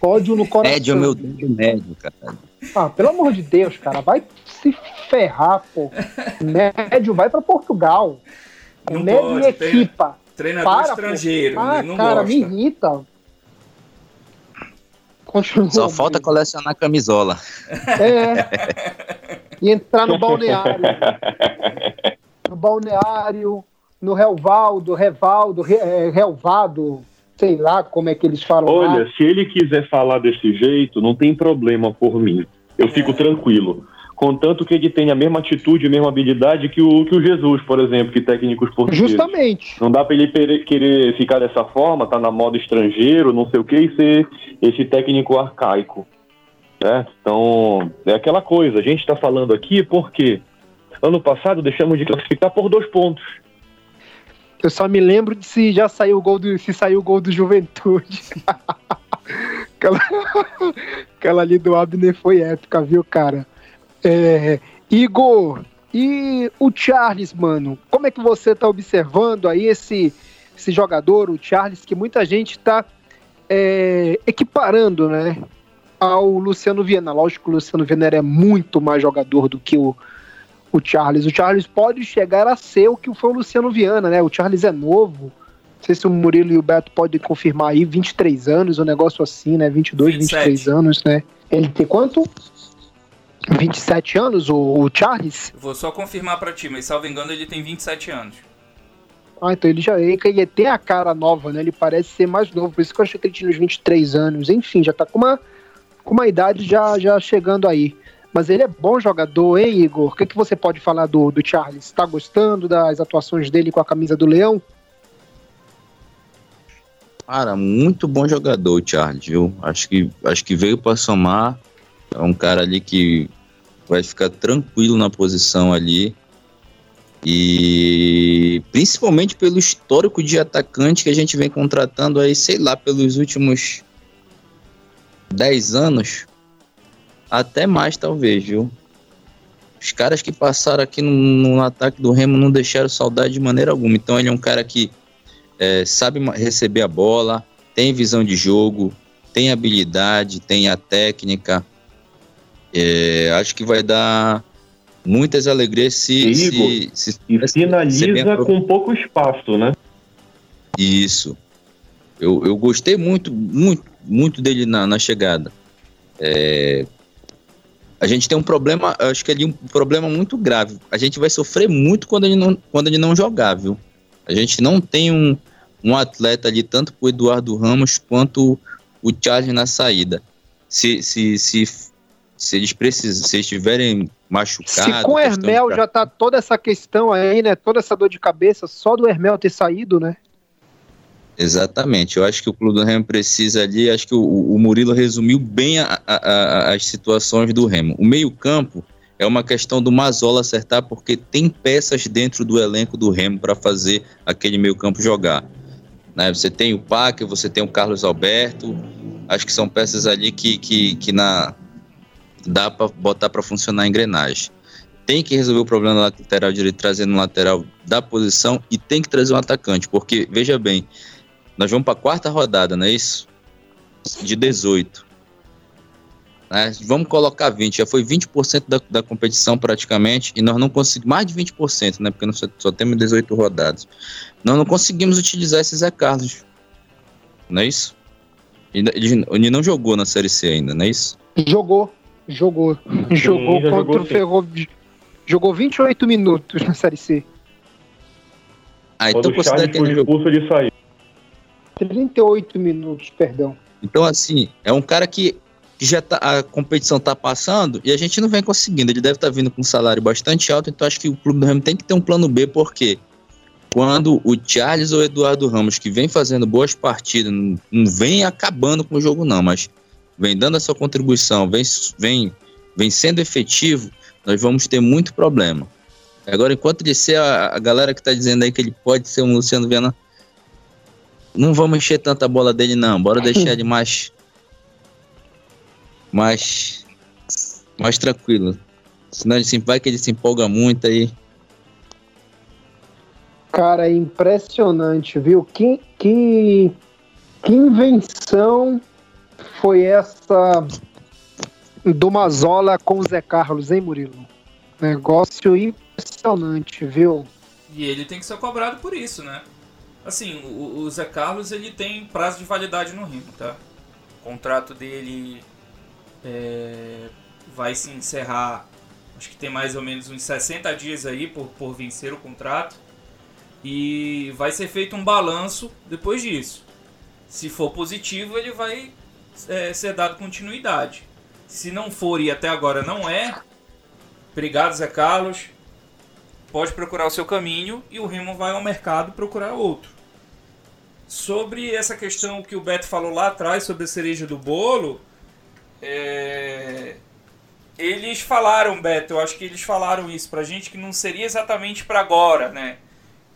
ódio no coração. Médio, meu Deus, médio, cara. Ah, pelo amor de Deus, cara, vai se ferrar, pô. Médio vai para Portugal. Não médio pode, e equipa. Treinador para, estrangeiro. Pô. Ah, cara, gosta. me irrita. Continua. Só falta colecionar camisola. É. E entrar no balneário. No balneário, no Relvaldo, Revaldo, é, Relvado, sei lá como é que eles falam. Olha, lá. se ele quiser falar desse jeito, não tem problema por mim. Eu é. fico tranquilo. Contanto que ele tenha a mesma atitude, a mesma habilidade que o, que o Jesus, por exemplo, que técnicos portugueses. Justamente. Não dá para ele querer ficar dessa forma, tá na moda estrangeiro, não sei o que, e ser esse técnico arcaico. Né? Então, é aquela coisa. A gente está falando aqui porque ano passado deixamos de classificar por dois pontos. Eu só me lembro de se já saiu o gol do. se saiu o gol do Juventude. aquela, aquela ali do Abner foi épica, viu, cara? É, Igor, e o Charles, mano? Como é que você tá observando aí esse, esse jogador, o Charles, que muita gente tá é, equiparando, né? ao Luciano Viana. Lógico que o Luciano Viana é muito mais jogador do que o, o Charles. O Charles pode chegar a ser o que foi o Luciano Viana, né? O Charles é novo. Não sei se o Murilo e o Beto podem confirmar aí, 23 anos, um negócio assim, né? 22, 27. 23 anos, né? Ele tem quanto? 27 anos, o, o Charles? Vou só confirmar para ti, mas salvo engano ele tem 27 anos. Ah, então ele já ele, ele tem a cara nova, né? Ele parece ser mais novo, por isso que eu achei que ele tinha uns 23 anos. Enfim, já tá com uma, com uma idade já, já chegando aí. Mas ele é bom jogador, hein, Igor? O que, que você pode falar do, do Charles? Está gostando das atuações dele com a camisa do Leão? Cara, muito bom jogador o Charles, viu? Acho que, acho que veio para somar. É um cara ali que vai ficar tranquilo na posição ali. E principalmente pelo histórico de atacante que a gente vem contratando aí, sei lá, pelos últimos 10 anos, até mais talvez, viu? Os caras que passaram aqui no, no ataque do Remo não deixaram saudade de maneira alguma. Então ele é um cara que é, sabe receber a bola, tem visão de jogo, tem habilidade, tem a técnica. É, acho que vai dar muitas alegrias se. se, se, e finaliza com pouco espaço, né? Isso. Eu, eu gostei muito, muito, muito dele na, na chegada. É, a gente tem um problema, acho que ali um problema muito grave. A gente vai sofrer muito quando ele não, quando ele não jogar, viu? A gente não tem um, um atleta ali, tanto o Eduardo Ramos quanto o Charles na saída. Se, se, se, se eles precisam, se estiverem machucado. Se com o Hermel pra... já tá toda essa questão aí, né? Toda essa dor de cabeça, só do Hermel ter saído, né? Exatamente. Eu acho que o Clube do Remo precisa ali. Acho que o, o Murilo resumiu bem a, a, a, as situações do Remo. O meio-campo é uma questão do Mazola acertar, porque tem peças dentro do elenco do Remo para fazer aquele meio-campo jogar. Né? Você tem o Pac, você tem o Carlos Alberto. Acho que são peças ali que, que, que na, dá para botar para funcionar a engrenagem. Tem que resolver o problema do lateral direito trazendo um lateral da posição e tem que trazer um atacante, porque veja bem, nós vamos para a quarta rodada, não é isso? De 18. Né? Vamos colocar 20, já foi 20% da, da competição praticamente, e nós não conseguimos, mais de 20%, né? Porque nós só, só temos 18 rodadas. Nós não conseguimos utilizar esses Zé Carlos, não é isso? Ele, ele não jogou na Série C ainda, não é isso? Jogou, Jogou. Sim, jogou contra jogou, o Ferroviário. Jogou 28 minutos na Série C. Ah, então considera que ele jogou. Ele saiu. 38 minutos, perdão. Então, assim, é um cara que, que já tá, a competição tá passando e a gente não vem conseguindo. Ele deve estar tá vindo com um salário bastante alto, então acho que o Clube do Remo tem que ter um plano B, porque quando o Charles ou o Eduardo Ramos, que vem fazendo boas partidas, não, não vem acabando com o jogo, não, mas vem dando a sua contribuição, vem, vem, vem sendo efetivo, nós vamos ter muito problema. Agora, enquanto ele ser a, a galera que está dizendo aí que ele pode ser um Luciano Viana, não vamos encher tanta bola dele, não. Bora deixar ele mais. mais. mais tranquilo. Senão ele se, vai que ele se empolga muito aí. Cara, é impressionante, viu? Que, que, que invenção foi essa do Mazola com o Zé Carlos, hein, Murilo? Negócio impressionante, viu? E ele tem que ser cobrado por isso, né? Assim, o, o Zé Carlos ele tem prazo de validade no Rimo, tá? O contrato dele é, vai se encerrar, acho que tem mais ou menos uns 60 dias aí por, por vencer o contrato. E vai ser feito um balanço depois disso. Se for positivo, ele vai é, ser dado continuidade. Se não for e até agora não é, obrigado Zé Carlos, pode procurar o seu caminho e o Remo vai ao mercado procurar outro. Sobre essa questão que o Beto falou lá atrás sobre a cereja do bolo, é... eles falaram, Beto, eu acho que eles falaram isso pra gente que não seria exatamente para agora, né?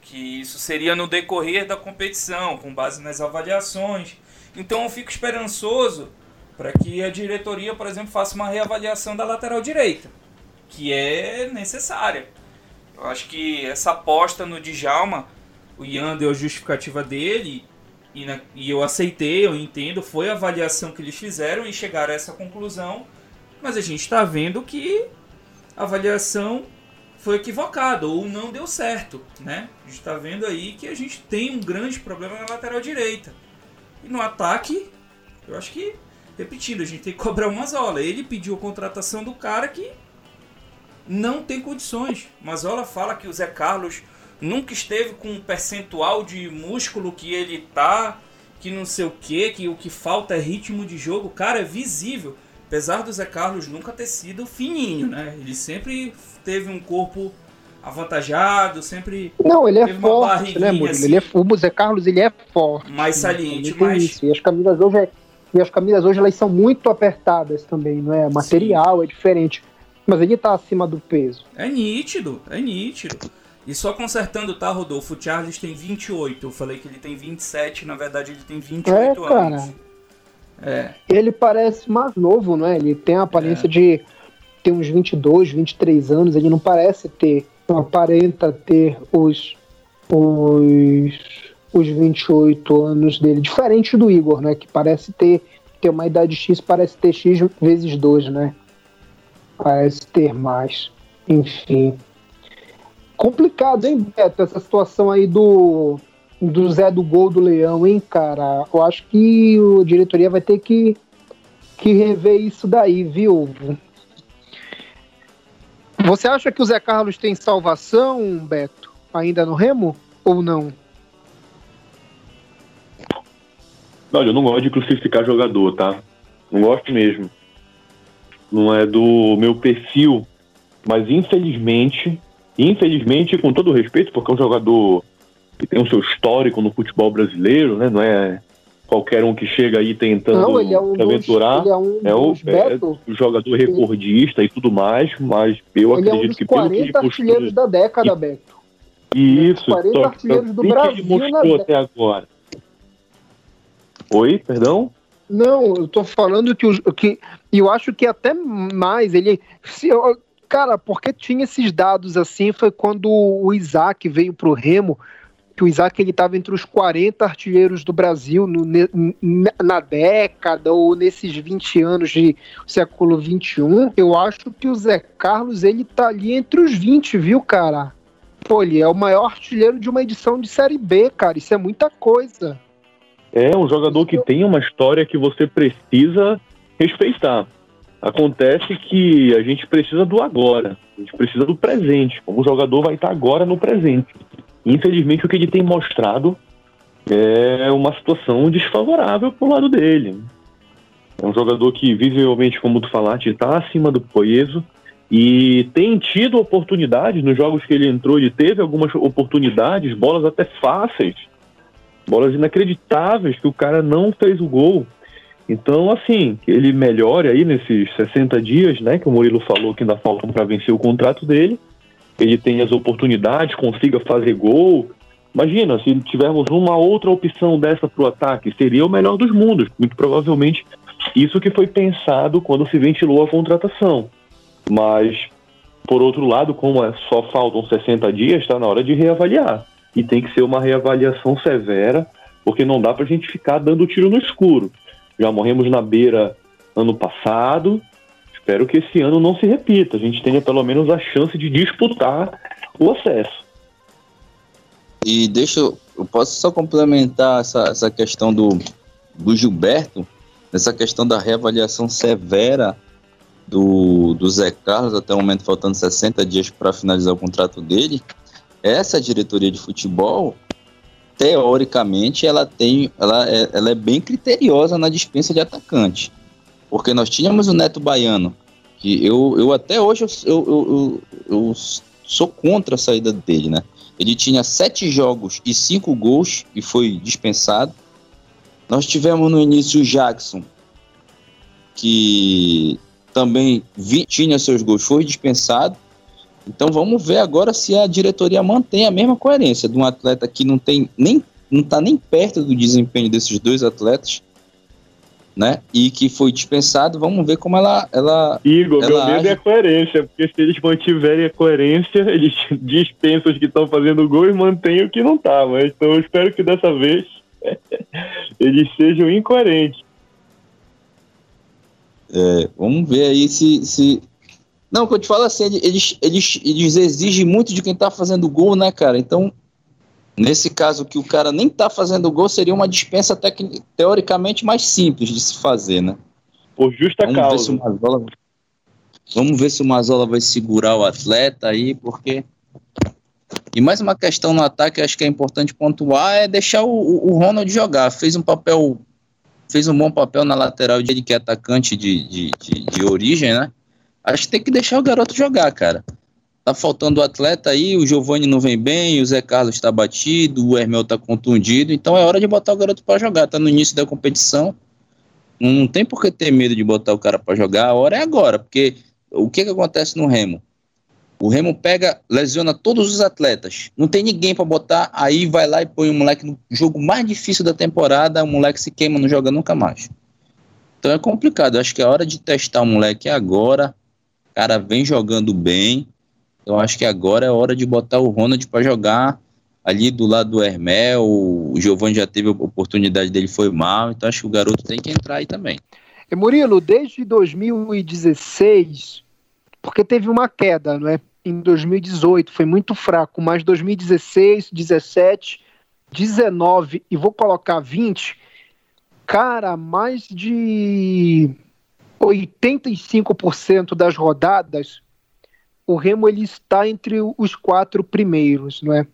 Que isso seria no decorrer da competição, com base nas avaliações. Então eu fico esperançoso para que a diretoria, por exemplo, faça uma reavaliação da lateral direita, que é necessária. Eu acho que essa aposta no Djalma, o Ian deu a justificativa dele, e, na, e eu aceitei, eu entendo, foi a avaliação que eles fizeram e chegaram a essa conclusão, mas a gente está vendo que a avaliação foi equivocada ou não deu certo, né? A gente está vendo aí que a gente tem um grande problema na lateral direita. E no ataque, eu acho que, repetindo, a gente tem que cobrar uma zola. Ele pediu a contratação do cara que não tem condições. Mazola fala que o Zé Carlos nunca esteve com um percentual de músculo que ele tá, que não sei o que, que o que falta é ritmo de jogo. Cara, é visível. Apesar do Zé Carlos nunca ter sido fininho, né? Ele sempre teve um corpo avantajado, sempre. Não, ele é forte, né, Murilo? Assim, ele é, o Zé Carlos ele é forte. Mais saliente, mais. Isso. E as camisas hoje é, e as camisas hoje elas são muito apertadas também, não é? Material Sim. é diferente. Mas ele tá acima do peso. É nítido, é nítido. E só consertando, tá, Rodolfo? O Charles tem 28. Eu falei que ele tem 27, na verdade ele tem 28 é, anos. Cara, é. Ele parece mais novo, não é? Ele tem a aparência é. de ter uns 22, 23 anos. Ele não parece ter, não aparenta ter os, os, os 28 anos dele. Diferente do Igor, né? Que parece ter, ter uma idade X, parece ter X vezes 2, né? Parece ter mais. Enfim. Complicado, hein, Beto? Essa situação aí do, do Zé do Gol do Leão, hein, cara? Eu acho que a diretoria vai ter que, que rever isso daí, viu? Você acha que o Zé Carlos tem salvação, Beto? Ainda no Remo? Ou não? Olha, eu não gosto de crucificar jogador, tá? Não gosto mesmo não é do meu perfil, mas infelizmente, infelizmente, com todo respeito, porque é um jogador que tem o seu histórico no futebol brasileiro, né? Não é qualquer um que chega aí tentando não, é um aventurar. Dos, é, um é, o, é o jogador recordista e tudo mais, mas eu ele acredito é um que pelo que ele artilheiros da década, Beto. Isso, 40 só, artilheiros do Brasil que ele mostrou até agora. Oi, perdão? Não, eu tô falando que, o, que eu acho que até mais ele se cara, porque tinha esses dados assim foi quando o Isaac veio pro Remo, que o Isaac ele tava entre os 40 artilheiros do Brasil no, na década ou nesses 20 anos de século 21. Eu acho que o Zé Carlos ele tá ali entre os 20, viu, cara? Pô, ele é o maior artilheiro de uma edição de Série B, cara. Isso é muita coisa. É um jogador que tem uma história que você precisa respeitar. Acontece que a gente precisa do agora, a gente precisa do presente. O jogador vai estar agora no presente. Infelizmente, o que ele tem mostrado é uma situação desfavorável para o lado dele. É um jogador que, visivelmente, como tu falaste, está acima do peso e tem tido oportunidades nos jogos que ele entrou. Ele teve algumas oportunidades, bolas até fáceis bolas inacreditáveis que o cara não fez o gol. Então, assim, ele melhore aí nesses 60 dias, né? Que o Murilo falou que ainda faltam para vencer o contrato dele. Ele tem as oportunidades, consiga fazer gol. Imagina, se tivermos uma outra opção dessa para o ataque, seria o melhor dos mundos. Muito provavelmente isso que foi pensado quando se ventilou a contratação. Mas, por outro lado, como é, só faltam 60 dias, está na hora de reavaliar e tem que ser uma reavaliação severa, porque não dá para a gente ficar dando tiro no escuro. Já morremos na beira ano passado, espero que esse ano não se repita, a gente tenha pelo menos a chance de disputar o acesso. E deixa eu, eu posso só complementar essa, essa questão do, do Gilberto, essa questão da reavaliação severa do, do Zé Carlos, até o momento faltando 60 dias para finalizar o contrato dele. Essa diretoria de futebol, teoricamente, ela tem, ela é, ela é bem criteriosa na dispensa de atacante. Porque nós tínhamos o Neto Baiano, que eu, eu até hoje eu, eu, eu, eu sou contra a saída dele, né? Ele tinha sete jogos e cinco gols e foi dispensado. Nós tivemos no início o Jackson, que também vi, tinha seus gols, foi dispensado. Então vamos ver agora se a diretoria mantém a mesma coerência de um atleta que não tem nem não está nem perto do desempenho desses dois atletas, né? E que foi dispensado. Vamos ver como ela ela Igor, ela meu medo é a coerência, porque se eles mantiverem a coerência, eles dispensam os que estão fazendo gol e mantêm o que não tá. Mas então eu espero que dessa vez eles sejam incoerentes. É, vamos ver aí se, se. Não, quando eu te falo assim, eles, eles, eles exigem muito de quem tá fazendo gol, né, cara? Então, nesse caso que o cara nem tá fazendo gol, seria uma dispensa teoricamente mais simples de se fazer, né? Por justa vamos causa. Ver se o Mazola, vamos ver se o Mazola vai segurar o atleta aí, porque. E mais uma questão no ataque, acho que é importante pontuar, é deixar o, o Ronald jogar. Fez um papel fez um bom papel na lateral de que é atacante de, de, de, de, origem, né? Acho que tem que deixar o garoto jogar, cara. Tá faltando o atleta aí, o Giovani não vem bem, o Zé Carlos tá batido, o Hermel tá contundido, então é hora de botar o garoto para jogar. Tá no início da competição. Não tem por que ter medo de botar o cara para jogar, a hora é agora, porque o que que acontece no Remo? O Remo pega, lesiona todos os atletas. Não tem ninguém para botar, aí vai lá e põe o moleque no jogo mais difícil da temporada, o moleque se queima, não joga nunca mais. Então é complicado. Acho que é hora de testar o moleque agora. Cara vem jogando bem. Eu acho que agora é hora de botar o Ronald para jogar ali do lado do Hermel. O Giovanni já teve a oportunidade dele, foi mal. Então acho que o garoto tem que entrar aí também. E Murilo, desde 2016, porque teve uma queda, não é? Em 2018 foi muito fraco, mas 2016, 17, 19 e vou colocar 20, cara, mais de 85% das rodadas o Remo ele está entre os quatro primeiros, não é?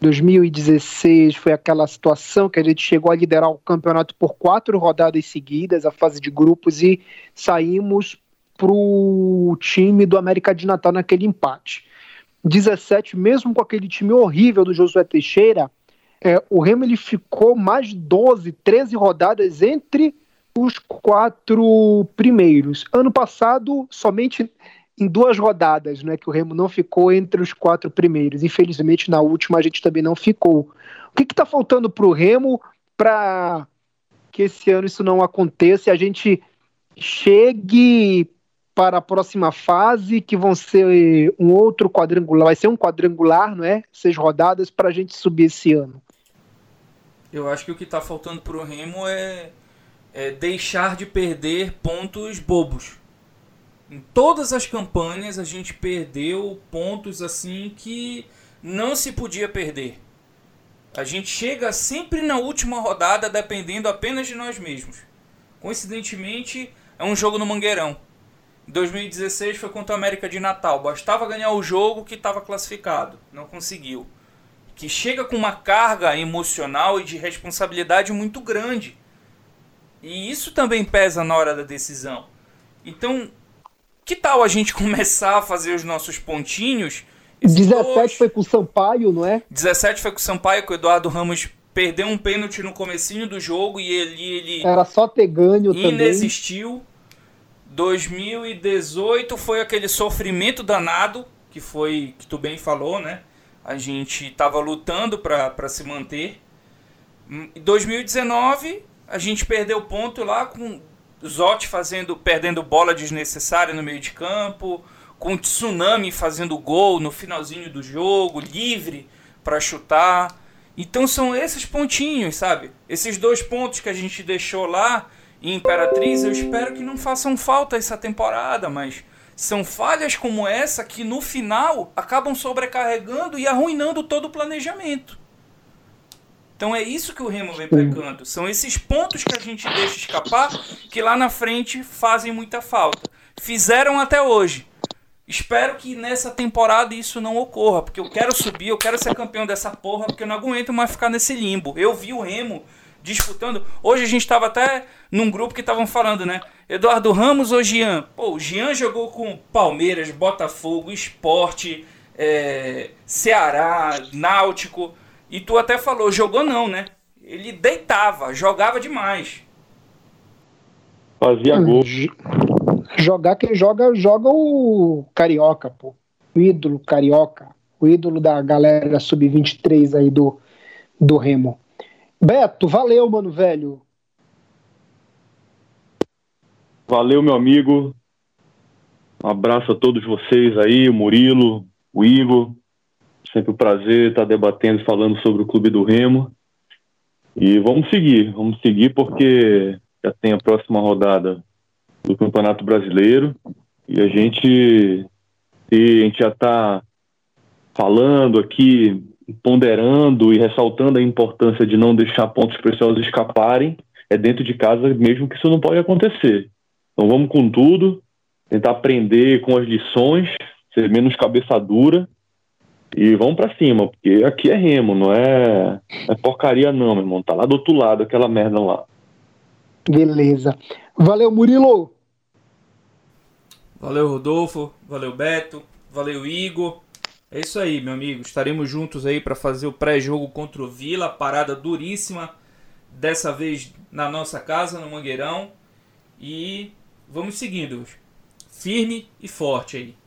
2016 foi aquela situação que a gente chegou a liderar o campeonato por quatro rodadas seguidas, a fase de grupos, e saímos para o time do América de Natal naquele empate. 17, mesmo com aquele time horrível do Josué Teixeira, é, o Remo ele ficou mais 12, 13 rodadas entre os quatro primeiros. Ano passado, somente em duas rodadas, né, que o Remo não ficou entre os quatro primeiros. Infelizmente, na última a gente também não ficou. O que está faltando para o Remo para que esse ano isso não aconteça e a gente chegue para a próxima fase, que vão ser um outro quadrangular, vai ser um quadrangular, não é? Seis rodadas para a gente subir esse ano. Eu acho que o que está faltando para o Remo é, é deixar de perder pontos bobos. Em todas as campanhas a gente perdeu pontos assim que não se podia perder. A gente chega sempre na última rodada dependendo apenas de nós mesmos. Coincidentemente, é um jogo no Mangueirão. 2016 foi contra o América de Natal. Bastava ganhar o jogo que estava classificado. Não conseguiu. Que chega com uma carga emocional e de responsabilidade muito grande. E isso também pesa na hora da decisão. Então, que tal a gente começar a fazer os nossos pontinhos? 17 dois... foi com o Sampaio, não é? 17 foi com o Sampaio, que o Eduardo Ramos perdeu um pênalti no comecinho do jogo e ele, ele era só ter ganho inexistiu. Também. 2018 foi aquele sofrimento danado, que foi, que tu bem falou, né? A gente tava lutando para se manter. Em 2019, a gente perdeu ponto lá com Zotti fazendo, perdendo bola desnecessária no meio de campo, com Tsunami fazendo gol no finalzinho do jogo, livre para chutar. Então são esses pontinhos, sabe? Esses dois pontos que a gente deixou lá e Imperatriz, eu espero que não façam falta essa temporada, mas são falhas como essa que no final acabam sobrecarregando e arruinando todo o planejamento. Então é isso que o Remo vem pegando. São esses pontos que a gente deixa escapar que lá na frente fazem muita falta. Fizeram até hoje. Espero que nessa temporada isso não ocorra, porque eu quero subir, eu quero ser campeão dessa porra, porque eu não aguento mais ficar nesse limbo. Eu vi o Remo disputando. Hoje a gente estava até num grupo que estavam falando, né? Eduardo Ramos ou Jean? Pô, o Jean jogou com Palmeiras, Botafogo, Esporte, é, Ceará, Náutico. E tu até falou, jogou não, né? Ele deitava, jogava demais. Fazia gol. Jogar quem joga, joga o Carioca, pô. O ídolo Carioca. O ídolo da galera sub-23 aí do, do Remo. Beto, valeu, mano, velho. Valeu, meu amigo. Um abraço a todos vocês aí, o Murilo, o Igor. Sempre um prazer estar debatendo e falando sobre o Clube do Remo. E vamos seguir, vamos seguir porque já tem a próxima rodada do Campeonato Brasileiro e a gente, a gente já está falando aqui, ponderando e ressaltando a importância de não deixar pontos preciosos escaparem, é dentro de casa mesmo que isso não pode acontecer. Então vamos com tudo, tentar aprender com as lições, ser menos cabeça dura e vamos para cima, porque aqui é remo, não é, é porcaria não, meu irmão. Tá lá do outro lado, aquela merda lá. Beleza. Valeu, Murilo. Valeu, Rodolfo. Valeu, Beto. Valeu, Igor. É isso aí, meu amigo. Estaremos juntos aí para fazer o pré-jogo contra o Vila. Parada duríssima. Dessa vez na nossa casa, no Mangueirão. E vamos seguindo. Firme e forte aí.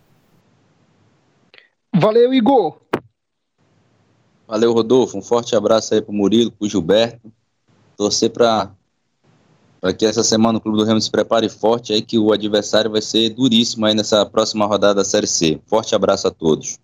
Valeu, Igor. Valeu, Rodolfo. Um forte abraço aí pro Murilo, pro Gilberto. Torcer para para que essa semana o Clube do Remo se prepare forte aí que o adversário vai ser duríssimo aí nessa próxima rodada da Série C. Forte abraço a todos.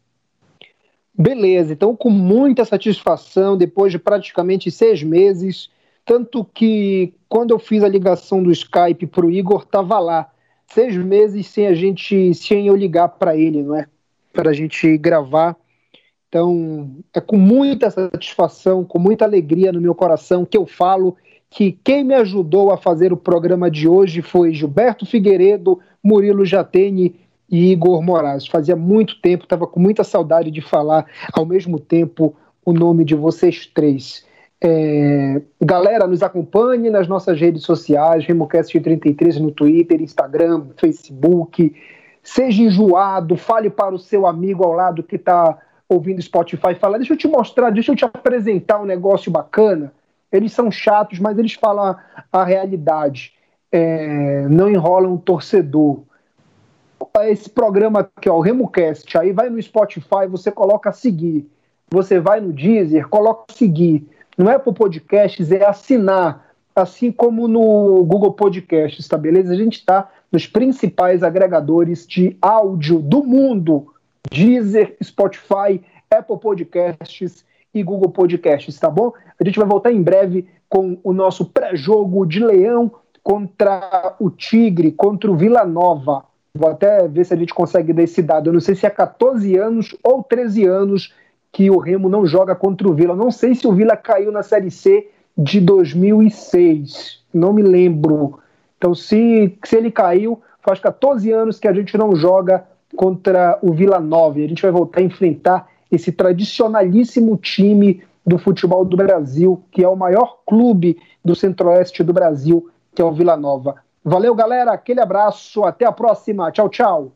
Beleza, então com muita satisfação, depois de praticamente seis meses, tanto que quando eu fiz a ligação do Skype para o Igor, tava lá, seis meses sem a gente, sem eu ligar para ele, não é? Para a gente gravar. Então, é com muita satisfação, com muita alegria no meu coração que eu falo que quem me ajudou a fazer o programa de hoje foi Gilberto Figueiredo, Murilo Jatene e Igor Moraes. Fazia muito tempo, estava com muita saudade de falar ao mesmo tempo o nome de vocês três. É, galera, nos acompanhe nas nossas redes sociais, RemoCast33 no Twitter, Instagram, Facebook. Seja enjoado, fale para o seu amigo ao lado que está ouvindo Spotify, fala, deixa eu te mostrar, deixa eu te apresentar um negócio bacana eles são chatos, mas eles falam a, realidade. É, não enrolam o torcedor. Esse programa aqui, ó, o RemoCast, aí vai no Spotify, você coloca seguir. Você vai no Deezer, coloca seguir. Não é para podcasts, é assinar. Assim como no Google Podcasts, tá beleza? A gente está nos principais agregadores de áudio do mundo: Deezer, Spotify, Apple Podcasts e Google Podcasts, tá bom? A gente vai voltar em breve com o nosso pré-jogo de Leão contra o Tigre, contra o Vila Nova. Vou até ver se a gente consegue dar esse dado. Eu não sei se é 14 anos ou 13 anos que o Remo não joga contra o Vila. Não sei se o Vila caiu na Série C de 2006. Não me lembro. Então, se, se ele caiu, faz 14 anos que a gente não joga contra o Vila Nova. A gente vai voltar a enfrentar esse tradicionalíssimo time do futebol do Brasil, que é o maior clube do centro-oeste do Brasil, que é o Vila Nova. Valeu, galera. Aquele abraço. Até a próxima. Tchau, tchau.